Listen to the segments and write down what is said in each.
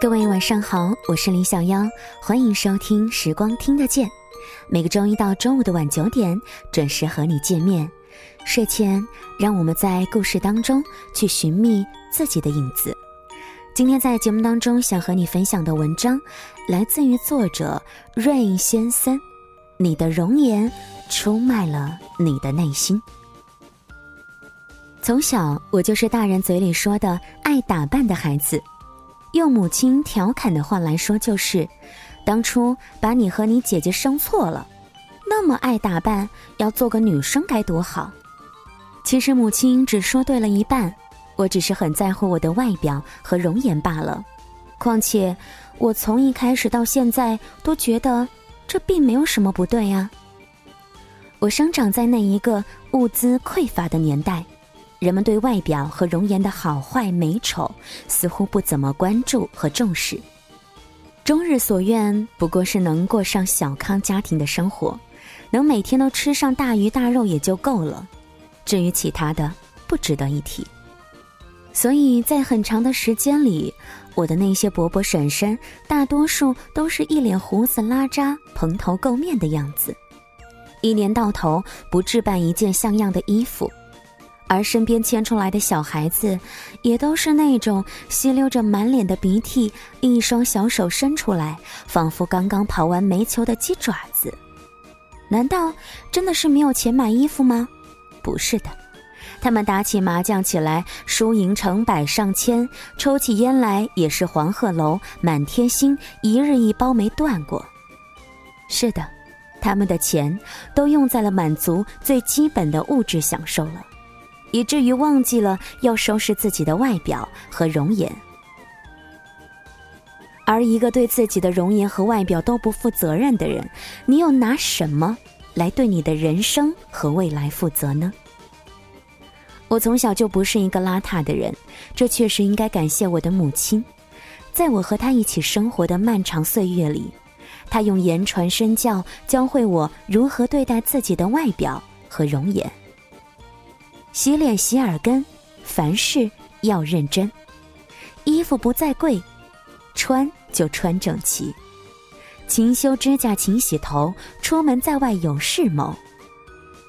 各位晚上好，我是林小妖，欢迎收听《时光听得见》，每个周一到周五的晚九点准时和你见面。睡前，让我们在故事当中去寻觅自己的影子。今天在节目当中想和你分享的文章，来自于作者瑞先森。你的容颜出卖了你的内心。从小，我就是大人嘴里说的爱打扮的孩子。用母亲调侃的话来说，就是当初把你和你姐姐生错了。那么爱打扮，要做个女生该多好。其实母亲只说对了一半，我只是很在乎我的外表和容颜罢了。况且，我从一开始到现在都觉得这并没有什么不对啊。我生长在那一个物资匮乏的年代。人们对外表和容颜的好坏美丑似乎不怎么关注和重视，终日所愿不过是能过上小康家庭的生活，能每天都吃上大鱼大肉也就够了。至于其他的，不值得一提。所以在很长的时间里，我的那些伯伯婶婶大多数都是一脸胡子拉碴、蓬头垢面的样子，一年到头不置办一件像样的衣服。而身边牵出来的小孩子，也都是那种吸溜着满脸的鼻涕，一双小手伸出来，仿佛刚刚跑完煤球的鸡爪子。难道真的是没有钱买衣服吗？不是的，他们打起麻将起来，输赢成百上千；抽起烟来，也是黄鹤楼满天星，一日一包没断过。是的，他们的钱都用在了满足最基本的物质享受了。以至于忘记了要收拾自己的外表和容颜，而一个对自己的容颜和外表都不负责任的人，你又拿什么来对你的人生和未来负责呢？我从小就不是一个邋遢的人，这确实应该感谢我的母亲。在我和她一起生活的漫长岁月里，她用言传身教，教会我如何对待自己的外表和容颜。洗脸洗耳根，凡事要认真。衣服不在贵，穿就穿整齐。勤修指甲勤洗头，出门在外有事谋。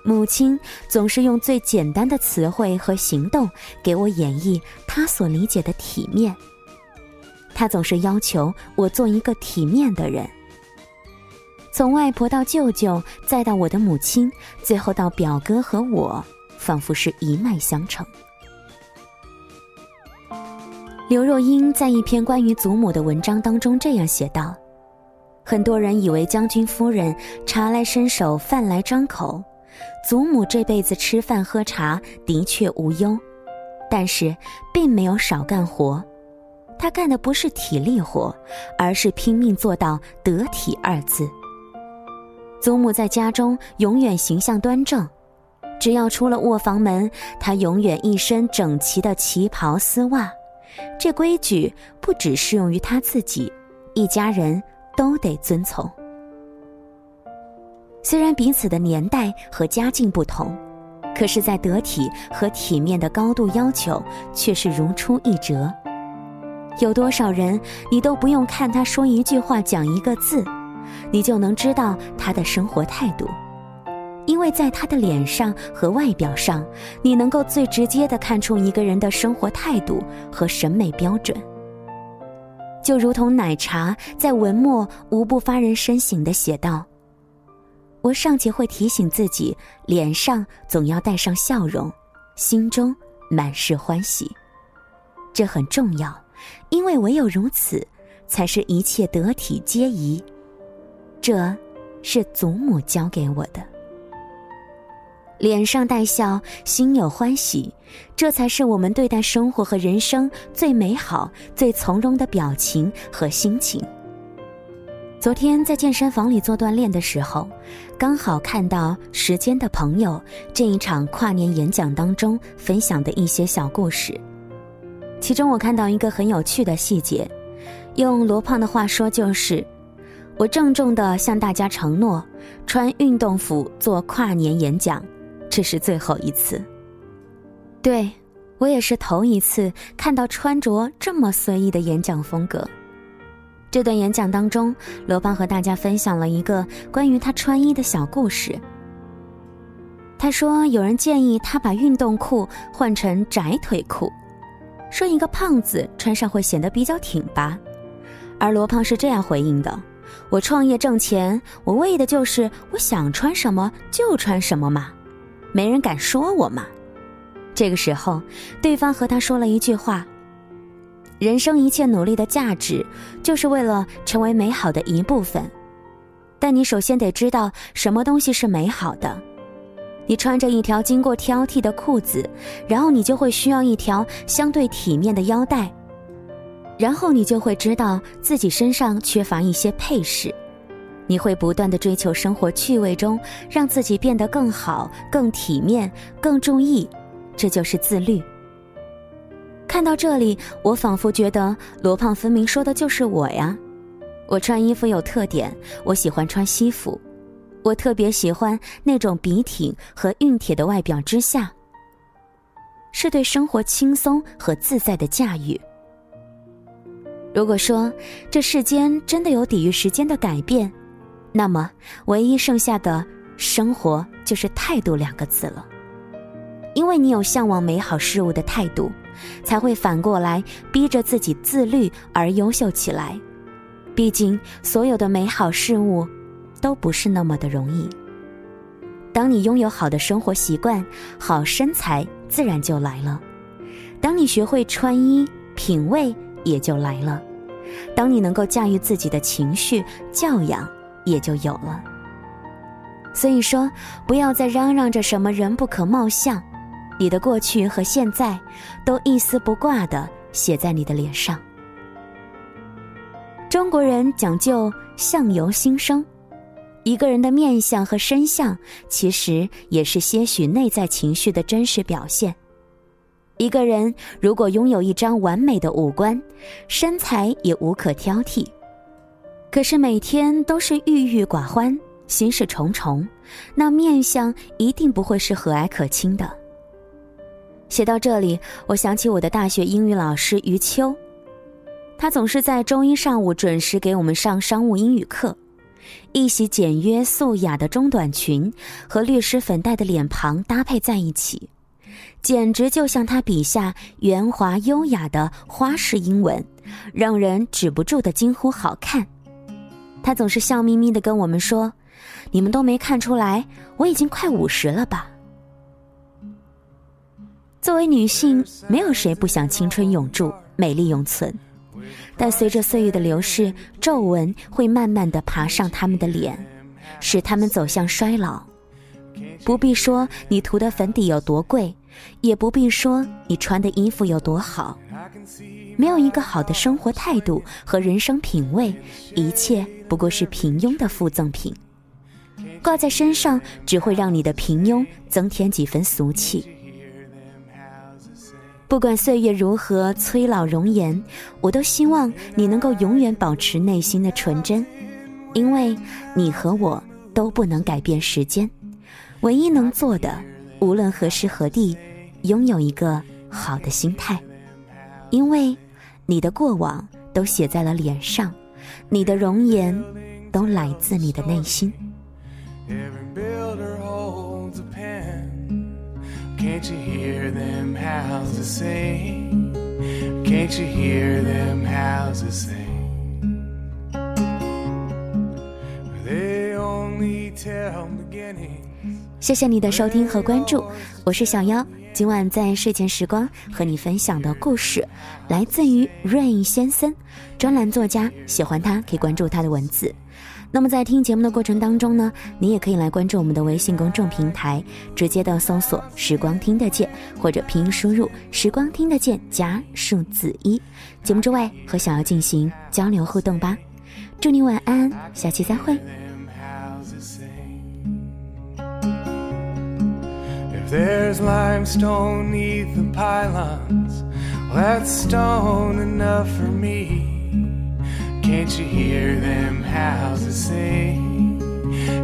母亲总是用最简单的词汇和行动给我演绎她所理解的体面。她总是要求我做一个体面的人。从外婆到舅舅，再到我的母亲，最后到表哥和我。仿佛是一脉相承。刘若英在一篇关于祖母的文章当中这样写道：“很多人以为将军夫人茶来伸手，饭来张口，祖母这辈子吃饭喝茶的确无忧，但是并没有少干活。她干的不是体力活，而是拼命做到得体二字。祖母在家中永远形象端正。”只要出了卧房门，他永远一身整齐的旗袍丝袜。这规矩不只适用于他自己，一家人都得遵从。虽然彼此的年代和家境不同，可是，在得体和体面的高度要求却是如出一辙。有多少人，你都不用看他说一句话、讲一个字，你就能知道他的生活态度。因为在他的脸上和外表上，你能够最直接的看出一个人的生活态度和审美标准。就如同奶茶在文末无不发人深省的写道：“我尚且会提醒自己，脸上总要带上笑容，心中满是欢喜。这很重要，因为唯有如此，才是一切得体皆宜。这，是祖母教给我的。”脸上带笑，心有欢喜，这才是我们对待生活和人生最美好、最从容的表情和心情。昨天在健身房里做锻炼的时候，刚好看到《时间的朋友》这一场跨年演讲当中分享的一些小故事。其中我看到一个很有趣的细节，用罗胖的话说就是：我郑重的向大家承诺，穿运动服做跨年演讲。这是最后一次。对，我也是头一次看到穿着这么随意的演讲风格。这段演讲当中，罗胖和大家分享了一个关于他穿衣的小故事。他说，有人建议他把运动裤换成窄腿裤，说一个胖子穿上会显得比较挺拔。而罗胖是这样回应的：“我创业挣钱，我为的就是我想穿什么就穿什么嘛，没人敢说我嘛。”这个时候，对方和他说了一句话。人生一切努力的价值，就是为了成为美好的一部分。但你首先得知道什么东西是美好的。你穿着一条经过挑剔的裤子，然后你就会需要一条相对体面的腰带。然后你就会知道自己身上缺乏一些配饰。你会不断的追求生活趣味中，让自己变得更好、更体面、更注意。这就是自律。看到这里，我仿佛觉得罗胖分明说的就是我呀。我穿衣服有特点，我喜欢穿西服，我特别喜欢那种笔挺和熨帖的外表之下，是对生活轻松和自在的驾驭。如果说这世间真的有抵御时间的改变，那么唯一剩下的生活就是态度两个字了。因为你有向往美好事物的态度。才会反过来逼着自己自律而优秀起来。毕竟，所有的美好事物都不是那么的容易。当你拥有好的生活习惯，好身材自然就来了；当你学会穿衣，品味也就来了；当你能够驾驭自己的情绪，教养也就有了。所以说，不要再嚷嚷着什么人不可貌相。你的过去和现在，都一丝不挂的写在你的脸上。中国人讲究相由心生，一个人的面相和身相，其实也是些许内在情绪的真实表现。一个人如果拥有一张完美的五官，身材也无可挑剔，可是每天都是郁郁寡欢、心事重重，那面相一定不会是和蔼可亲的。写到这里，我想起我的大学英语老师余秋，他总是在周一上午准时给我们上商务英语课。一袭简约素雅的中短裙和律师粉黛的脸庞搭配在一起，简直就像他笔下圆滑优雅的花式英文，让人止不住的惊呼好看。他总是笑眯眯的跟我们说：“你们都没看出来，我已经快五十了吧？”作为女性，没有谁不想青春永驻、美丽永存，但随着岁月的流逝，皱纹会慢慢的爬上他们的脸，使他们走向衰老。不必说你涂的粉底有多贵，也不必说你穿的衣服有多好，没有一个好的生活态度和人生品味，一切不过是平庸的附赠品，挂在身上只会让你的平庸增添几分俗气。不管岁月如何催老容颜，我都希望你能够永远保持内心的纯真，因为你和我都不能改变时间，唯一能做的，无论何时何地，拥有一个好的心态，因为你的过往都写在了脸上，你的容颜都来自你的内心。Can't you hear them houses sing? Can't you hear them houses sing? They only tell beginnings. 谢谢你的收听和关注，我是小妖。今晚在睡前时光和你分享的故事，来自于 Rain 先生，专栏作家。喜欢他可以关注他的文字。那么在听节目的过程当中呢，你也可以来关注我们的微信公众平台，直接的搜索“时光听得见”或者拼音输入“时光听得见”加数字一。节目之外和小姚进行交流互动吧。祝你晚安，下期再会。Can't you hear them houses sing?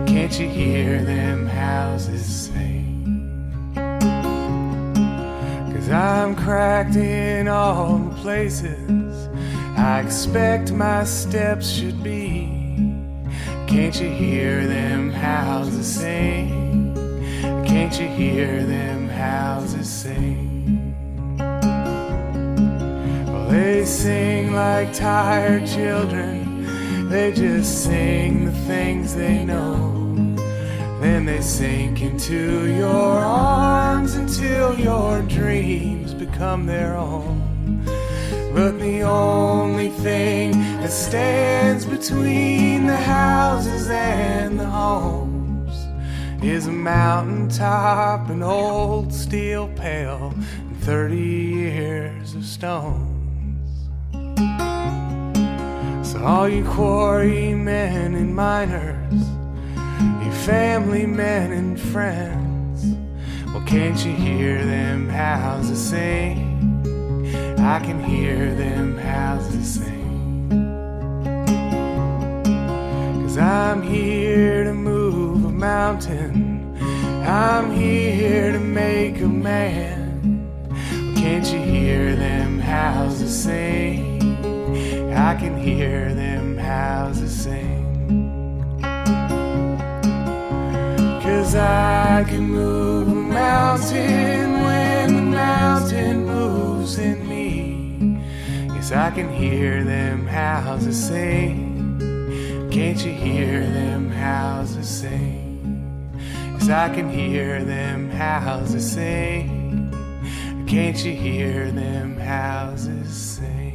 Can't you hear them houses sing? Cause I'm cracked in all the places I expect my steps should be. Can't you hear them houses sing? Can't you hear them houses sing? Well, they sing like tired children. They just sing the things they know. Then they sink into your arms until your dreams become their own. But the only thing that stands between the houses and the homes is a mountain top, an old steel pail, and 30 years of stones. So, all you quarry men and miners, you family men and friends, well, can't you hear them houses sing? I can hear them houses sing. Cause I'm here to move mountain, I'm here to make a man. Can't you hear them houses sing? I can hear them houses sing. Cause I can move a mountain when the mountain moves in me. Yes, I can hear them houses sing. Can't you hear them houses sing? Yes, I can hear them houses sing. Can't you hear them houses sing?